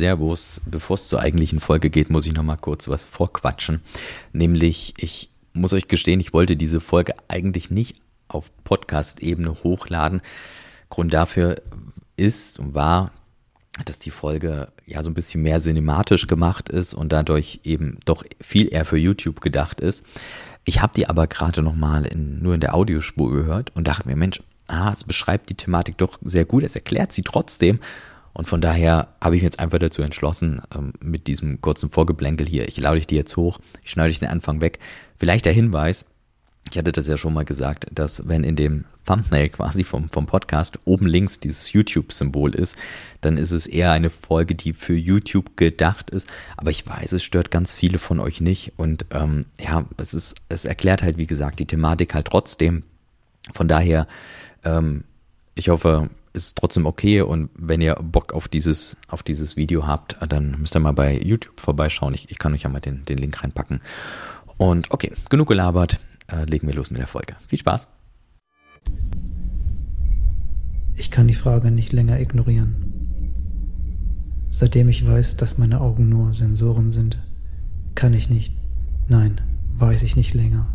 Servus. Bevor es zur eigentlichen Folge geht, muss ich noch mal kurz was vorquatschen. Nämlich, ich muss euch gestehen, ich wollte diese Folge eigentlich nicht auf Podcast-Ebene hochladen. Grund dafür ist und war, dass die Folge ja so ein bisschen mehr cinematisch gemacht ist und dadurch eben doch viel eher für YouTube gedacht ist. Ich habe die aber gerade noch mal in, nur in der Audiospur gehört und dachte mir, Mensch, ah, es beschreibt die Thematik doch sehr gut, es erklärt sie trotzdem und von daher habe ich mich jetzt einfach dazu entschlossen, ähm, mit diesem kurzen Vorgeblänkel hier, ich lade dich dir jetzt hoch, ich schneide dich den Anfang weg. Vielleicht der Hinweis, ich hatte das ja schon mal gesagt, dass wenn in dem Thumbnail quasi vom, vom Podcast oben links dieses YouTube-Symbol ist, dann ist es eher eine Folge, die für YouTube gedacht ist. Aber ich weiß, es stört ganz viele von euch nicht. Und ähm, ja, es ist, es erklärt halt, wie gesagt, die Thematik halt trotzdem. Von daher, ähm, ich hoffe, ist trotzdem okay und wenn ihr Bock auf dieses, auf dieses Video habt, dann müsst ihr mal bei YouTube vorbeischauen. Ich, ich kann euch ja mal den, den Link reinpacken. Und okay, genug gelabert, äh, legen wir los mit der Folge. Viel Spaß! Ich kann die Frage nicht länger ignorieren. Seitdem ich weiß, dass meine Augen nur Sensoren sind, kann ich nicht, nein, weiß ich nicht länger,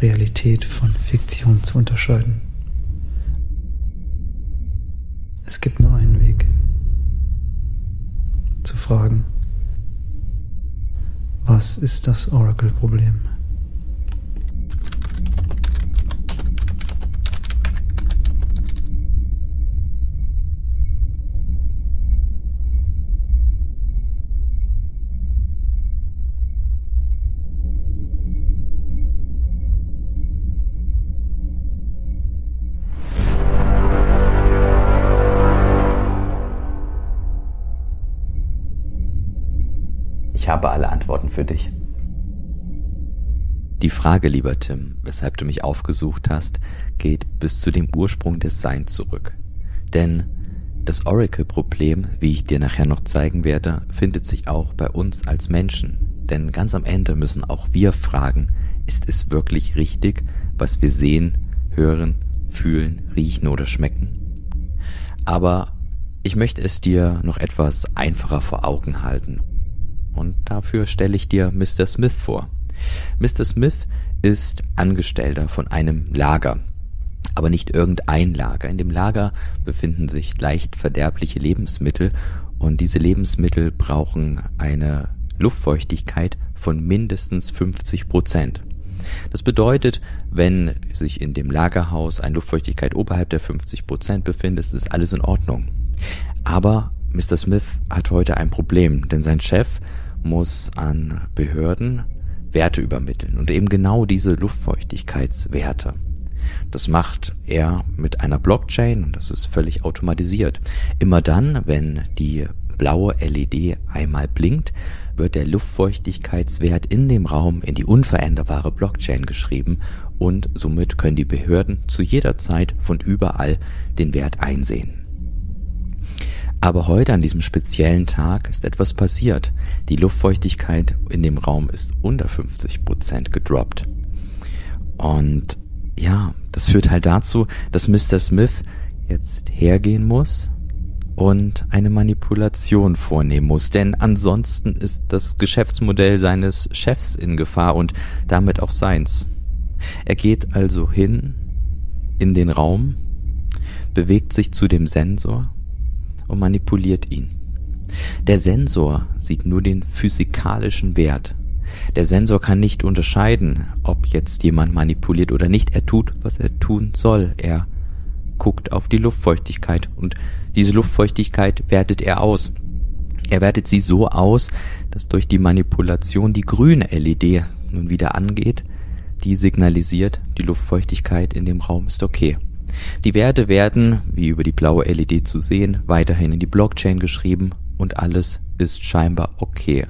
Realität von Fiktion zu unterscheiden. Es gibt nur einen Weg. Zu fragen, was ist das Oracle-Problem? Habe alle Antworten für dich. Die Frage, lieber Tim, weshalb du mich aufgesucht hast, geht bis zu dem Ursprung des Seins zurück. Denn das Oracle-Problem, wie ich dir nachher noch zeigen werde, findet sich auch bei uns als Menschen. Denn ganz am Ende müssen auch wir fragen, ist es wirklich richtig, was wir sehen, hören, fühlen, riechen oder schmecken? Aber ich möchte es dir noch etwas einfacher vor Augen halten und dafür stelle ich dir Mr. Smith vor. Mr. Smith ist Angestellter von einem Lager, aber nicht irgendein Lager. In dem Lager befinden sich leicht verderbliche Lebensmittel und diese Lebensmittel brauchen eine Luftfeuchtigkeit von mindestens 50 Prozent. Das bedeutet, wenn sich in dem Lagerhaus eine Luftfeuchtigkeit oberhalb der 50 Prozent befindet, ist alles in Ordnung. Aber Mr. Smith hat heute ein Problem, denn sein Chef muss an Behörden Werte übermitteln und eben genau diese Luftfeuchtigkeitswerte. Das macht er mit einer Blockchain und das ist völlig automatisiert. Immer dann, wenn die blaue LED einmal blinkt, wird der Luftfeuchtigkeitswert in dem Raum in die unveränderbare Blockchain geschrieben und somit können die Behörden zu jeder Zeit von überall den Wert einsehen. Aber heute an diesem speziellen Tag ist etwas passiert. Die Luftfeuchtigkeit in dem Raum ist unter 50 Prozent gedroppt. Und ja, das führt halt dazu, dass Mr. Smith jetzt hergehen muss und eine Manipulation vornehmen muss, denn ansonsten ist das Geschäftsmodell seines Chefs in Gefahr und damit auch seins. Er geht also hin in den Raum, bewegt sich zu dem Sensor und manipuliert ihn. Der Sensor sieht nur den physikalischen Wert. Der Sensor kann nicht unterscheiden, ob jetzt jemand manipuliert oder nicht. Er tut, was er tun soll. Er guckt auf die Luftfeuchtigkeit und diese Luftfeuchtigkeit wertet er aus. Er wertet sie so aus, dass durch die Manipulation die grüne LED nun wieder angeht, die signalisiert, die Luftfeuchtigkeit in dem Raum ist okay. Die Werte werden, wie über die blaue LED zu sehen, weiterhin in die Blockchain geschrieben und alles ist scheinbar okay.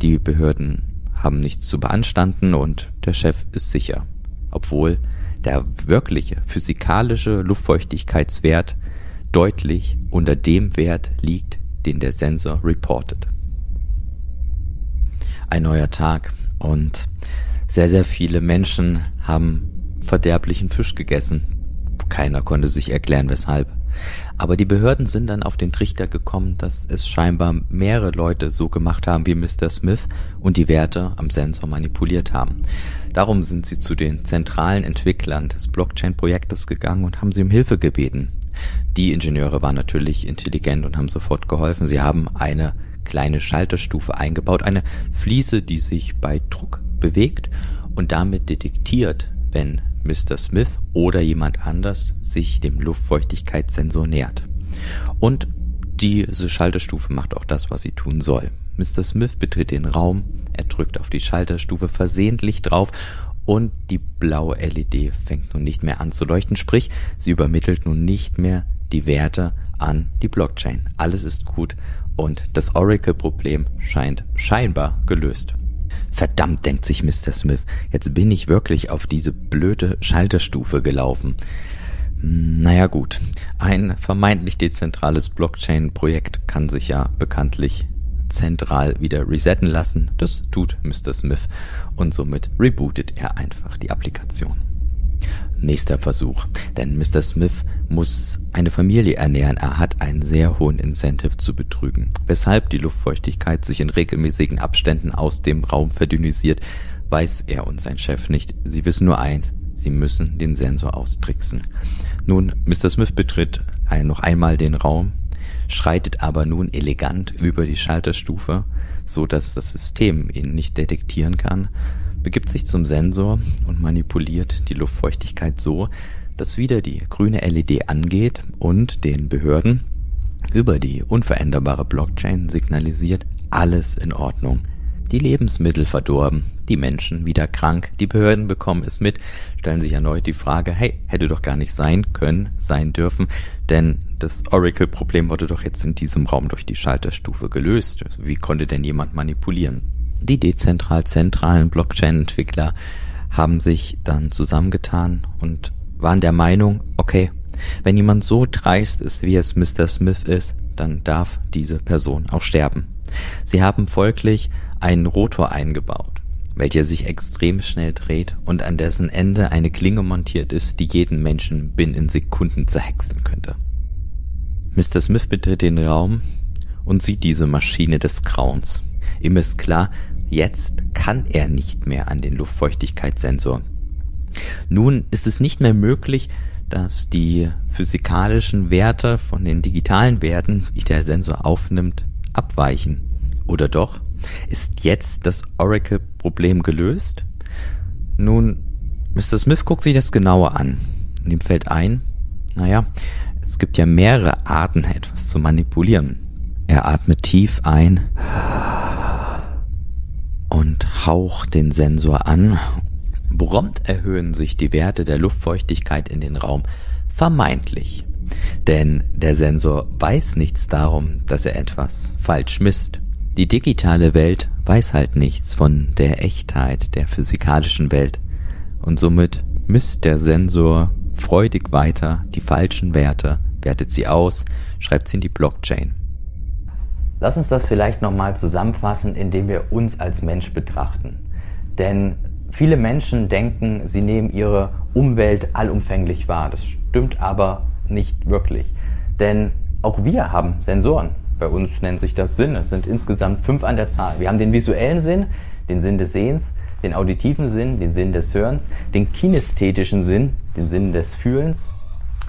Die Behörden haben nichts zu beanstanden und der Chef ist sicher, obwohl der wirkliche physikalische Luftfeuchtigkeitswert deutlich unter dem Wert liegt, den der Sensor reportet. Ein neuer Tag und sehr, sehr viele Menschen haben verderblichen Fisch gegessen keiner konnte sich erklären, weshalb. Aber die Behörden sind dann auf den Trichter gekommen, dass es scheinbar mehrere Leute so gemacht haben wie Mr. Smith und die Werte am Sensor manipuliert haben. Darum sind sie zu den zentralen Entwicklern des Blockchain-Projektes gegangen und haben sie um Hilfe gebeten. Die Ingenieure waren natürlich intelligent und haben sofort geholfen. Sie haben eine kleine Schalterstufe eingebaut, eine Fliese, die sich bei Druck bewegt und damit detektiert, wenn Mr. Smith oder jemand anders sich dem Luftfeuchtigkeitssensor nähert. Und diese Schalterstufe macht auch das, was sie tun soll. Mr. Smith betritt den Raum, er drückt auf die Schalterstufe versehentlich drauf und die blaue LED fängt nun nicht mehr an zu leuchten, sprich, sie übermittelt nun nicht mehr die Werte an die Blockchain. Alles ist gut und das Oracle-Problem scheint scheinbar gelöst. Verdammt, denkt sich Mr. Smith, jetzt bin ich wirklich auf diese blöde Schalterstufe gelaufen. Naja gut, ein vermeintlich dezentrales Blockchain-Projekt kann sich ja bekanntlich zentral wieder resetten lassen. Das tut Mr. Smith und somit rebootet er einfach die Applikation. Nächster Versuch, denn Mr. Smith muss eine Familie ernähren. Er hat einen sehr hohen Incentive zu betrügen, weshalb die Luftfeuchtigkeit sich in regelmäßigen Abständen aus dem Raum verdünnisiert, weiß er und sein Chef nicht. Sie wissen nur eins, sie müssen den Sensor austricksen. Nun, Mr. Smith betritt ein, noch einmal den Raum, schreitet aber nun elegant über die Schalterstufe, so dass das System ihn nicht detektieren kann begibt sich zum Sensor und manipuliert die Luftfeuchtigkeit so, dass wieder die grüne LED angeht und den Behörden über die unveränderbare Blockchain signalisiert, alles in Ordnung. Die Lebensmittel verdorben, die Menschen wieder krank, die Behörden bekommen es mit, stellen sich erneut die Frage, hey, hätte doch gar nicht sein können, sein dürfen, denn das Oracle-Problem wurde doch jetzt in diesem Raum durch die Schalterstufe gelöst. Wie konnte denn jemand manipulieren? Die dezentral-zentralen Blockchain-Entwickler haben sich dann zusammengetan und waren der Meinung, okay, wenn jemand so dreist ist, wie es Mr. Smith ist, dann darf diese Person auch sterben. Sie haben folglich einen Rotor eingebaut, welcher sich extrem schnell dreht und an dessen Ende eine Klinge montiert ist, die jeden Menschen binnen Sekunden zerhäckseln könnte. Mr. Smith betritt den Raum und sieht diese Maschine des Grauens. Ihm ist klar, Jetzt kann er nicht mehr an den Luftfeuchtigkeitssensor. Nun ist es nicht mehr möglich, dass die physikalischen Werte von den digitalen Werten, die der Sensor aufnimmt, abweichen. Oder doch? Ist jetzt das Oracle-Problem gelöst? Nun, Mr. Smith guckt sich das genauer an. Und ihm fällt ein, naja, es gibt ja mehrere Arten, etwas zu manipulieren. Er atmet tief ein und haucht den Sensor an. Prompt erhöhen sich die Werte der Luftfeuchtigkeit in den Raum vermeintlich. Denn der Sensor weiß nichts darum, dass er etwas falsch misst. Die digitale Welt weiß halt nichts von der Echtheit der physikalischen Welt. Und somit misst der Sensor freudig weiter die falschen Werte, wertet sie aus, schreibt sie in die Blockchain. Lass uns das vielleicht nochmal zusammenfassen, indem wir uns als Mensch betrachten. Denn viele Menschen denken, sie nehmen ihre Umwelt allumfänglich wahr. Das stimmt aber nicht wirklich. Denn auch wir haben Sensoren. Bei uns nennt sich das Sinn. Es sind insgesamt fünf an der Zahl. Wir haben den visuellen Sinn, den Sinn des Sehens, den auditiven Sinn, den Sinn des Hörens, den kinästhetischen Sinn, den Sinn des Fühlens,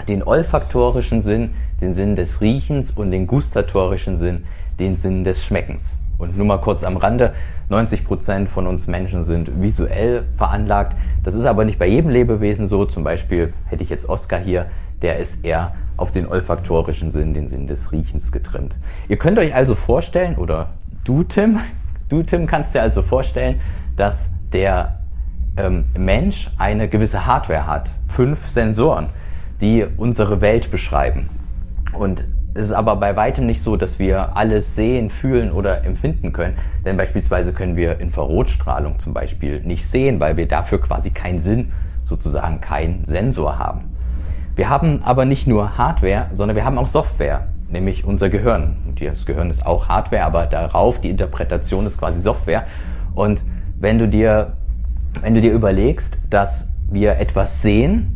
den olfaktorischen Sinn, den Sinn des Riechens und den gustatorischen Sinn, den Sinn des Schmeckens. Und nur mal kurz am Rande, 90 Prozent von uns Menschen sind visuell veranlagt. Das ist aber nicht bei jedem Lebewesen so. Zum Beispiel hätte ich jetzt Oscar hier, der ist eher auf den olfaktorischen Sinn, den Sinn des Riechens getrimmt. Ihr könnt euch also vorstellen, oder du Tim, du Tim kannst dir also vorstellen, dass der ähm, Mensch eine gewisse Hardware hat. Fünf Sensoren, die unsere Welt beschreiben. Und es ist aber bei weitem nicht so, dass wir alles sehen, fühlen oder empfinden können. Denn beispielsweise können wir Infrarotstrahlung zum Beispiel nicht sehen, weil wir dafür quasi keinen Sinn, sozusagen keinen Sensor haben. Wir haben aber nicht nur Hardware, sondern wir haben auch Software, nämlich unser Gehirn. Und das Gehirn ist auch Hardware, aber darauf die Interpretation ist quasi Software. Und wenn du dir, wenn du dir überlegst, dass wir etwas sehen,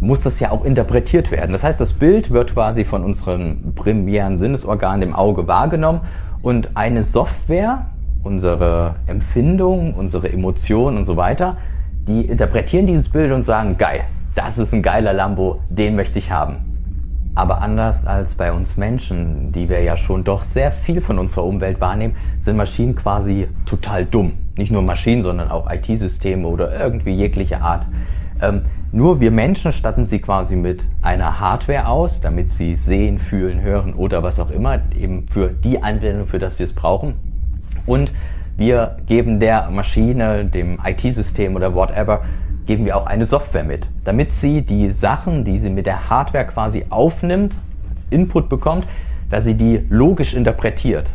muss das ja auch interpretiert werden. Das heißt, das Bild wird quasi von unserem primären Sinnesorgan, dem Auge, wahrgenommen und eine Software, unsere Empfindungen, unsere Emotionen und so weiter, die interpretieren dieses Bild und sagen, geil, das ist ein geiler Lambo, den möchte ich haben. Aber anders als bei uns Menschen, die wir ja schon doch sehr viel von unserer Umwelt wahrnehmen, sind Maschinen quasi total dumm. Nicht nur Maschinen, sondern auch IT-Systeme oder irgendwie jegliche Art. Ähm, nur wir Menschen statten sie quasi mit einer Hardware aus, damit sie sehen, fühlen, hören oder was auch immer, eben für die Anwendung, für das wir es brauchen. Und wir geben der Maschine, dem IT-System oder whatever, geben wir auch eine Software mit, damit sie die Sachen, die sie mit der Hardware quasi aufnimmt, als Input bekommt, dass sie die logisch interpretiert.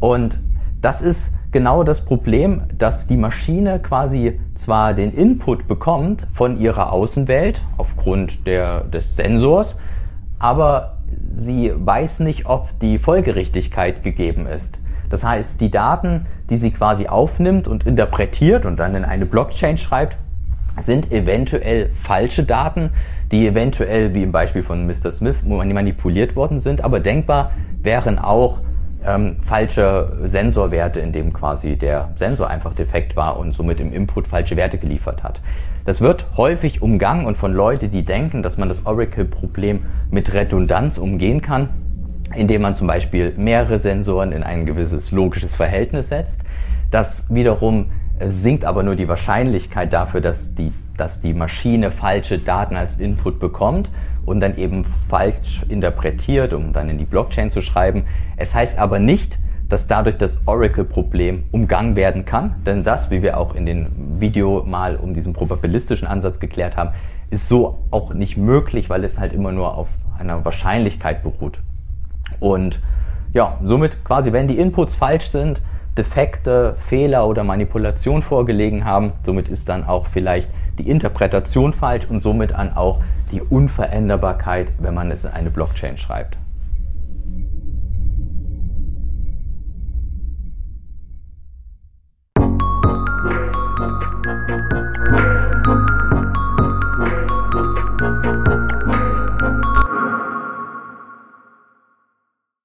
Und das ist genau das Problem, dass die Maschine quasi zwar den Input bekommt von ihrer Außenwelt aufgrund der, des Sensors, aber sie weiß nicht, ob die Folgerichtigkeit gegeben ist. Das heißt, die Daten, die sie quasi aufnimmt und interpretiert und dann in eine Blockchain schreibt, sind eventuell falsche Daten, die eventuell, wie im Beispiel von Mr. Smith, manipuliert worden sind, aber denkbar wären auch ähm, falsche Sensorwerte, in dem quasi der Sensor einfach defekt war und somit im Input falsche Werte geliefert hat. Das wird häufig umgangen und von Leuten, die denken, dass man das Oracle-Problem mit Redundanz umgehen kann, indem man zum Beispiel mehrere Sensoren in ein gewisses logisches Verhältnis setzt. Das wiederum sinkt aber nur die Wahrscheinlichkeit dafür, dass die, dass die Maschine falsche Daten als Input bekommt und dann eben falsch interpretiert, um dann in die Blockchain zu schreiben. Es heißt aber nicht, dass dadurch das Oracle-Problem umgangen werden kann, denn das, wie wir auch in dem Video mal um diesen probabilistischen Ansatz geklärt haben, ist so auch nicht möglich, weil es halt immer nur auf einer Wahrscheinlichkeit beruht. Und ja, somit quasi, wenn die Inputs falsch sind, Defekte, Fehler oder Manipulation vorgelegen haben, somit ist dann auch vielleicht die Interpretation falsch und somit an auch die Unveränderbarkeit, wenn man es in eine Blockchain schreibt.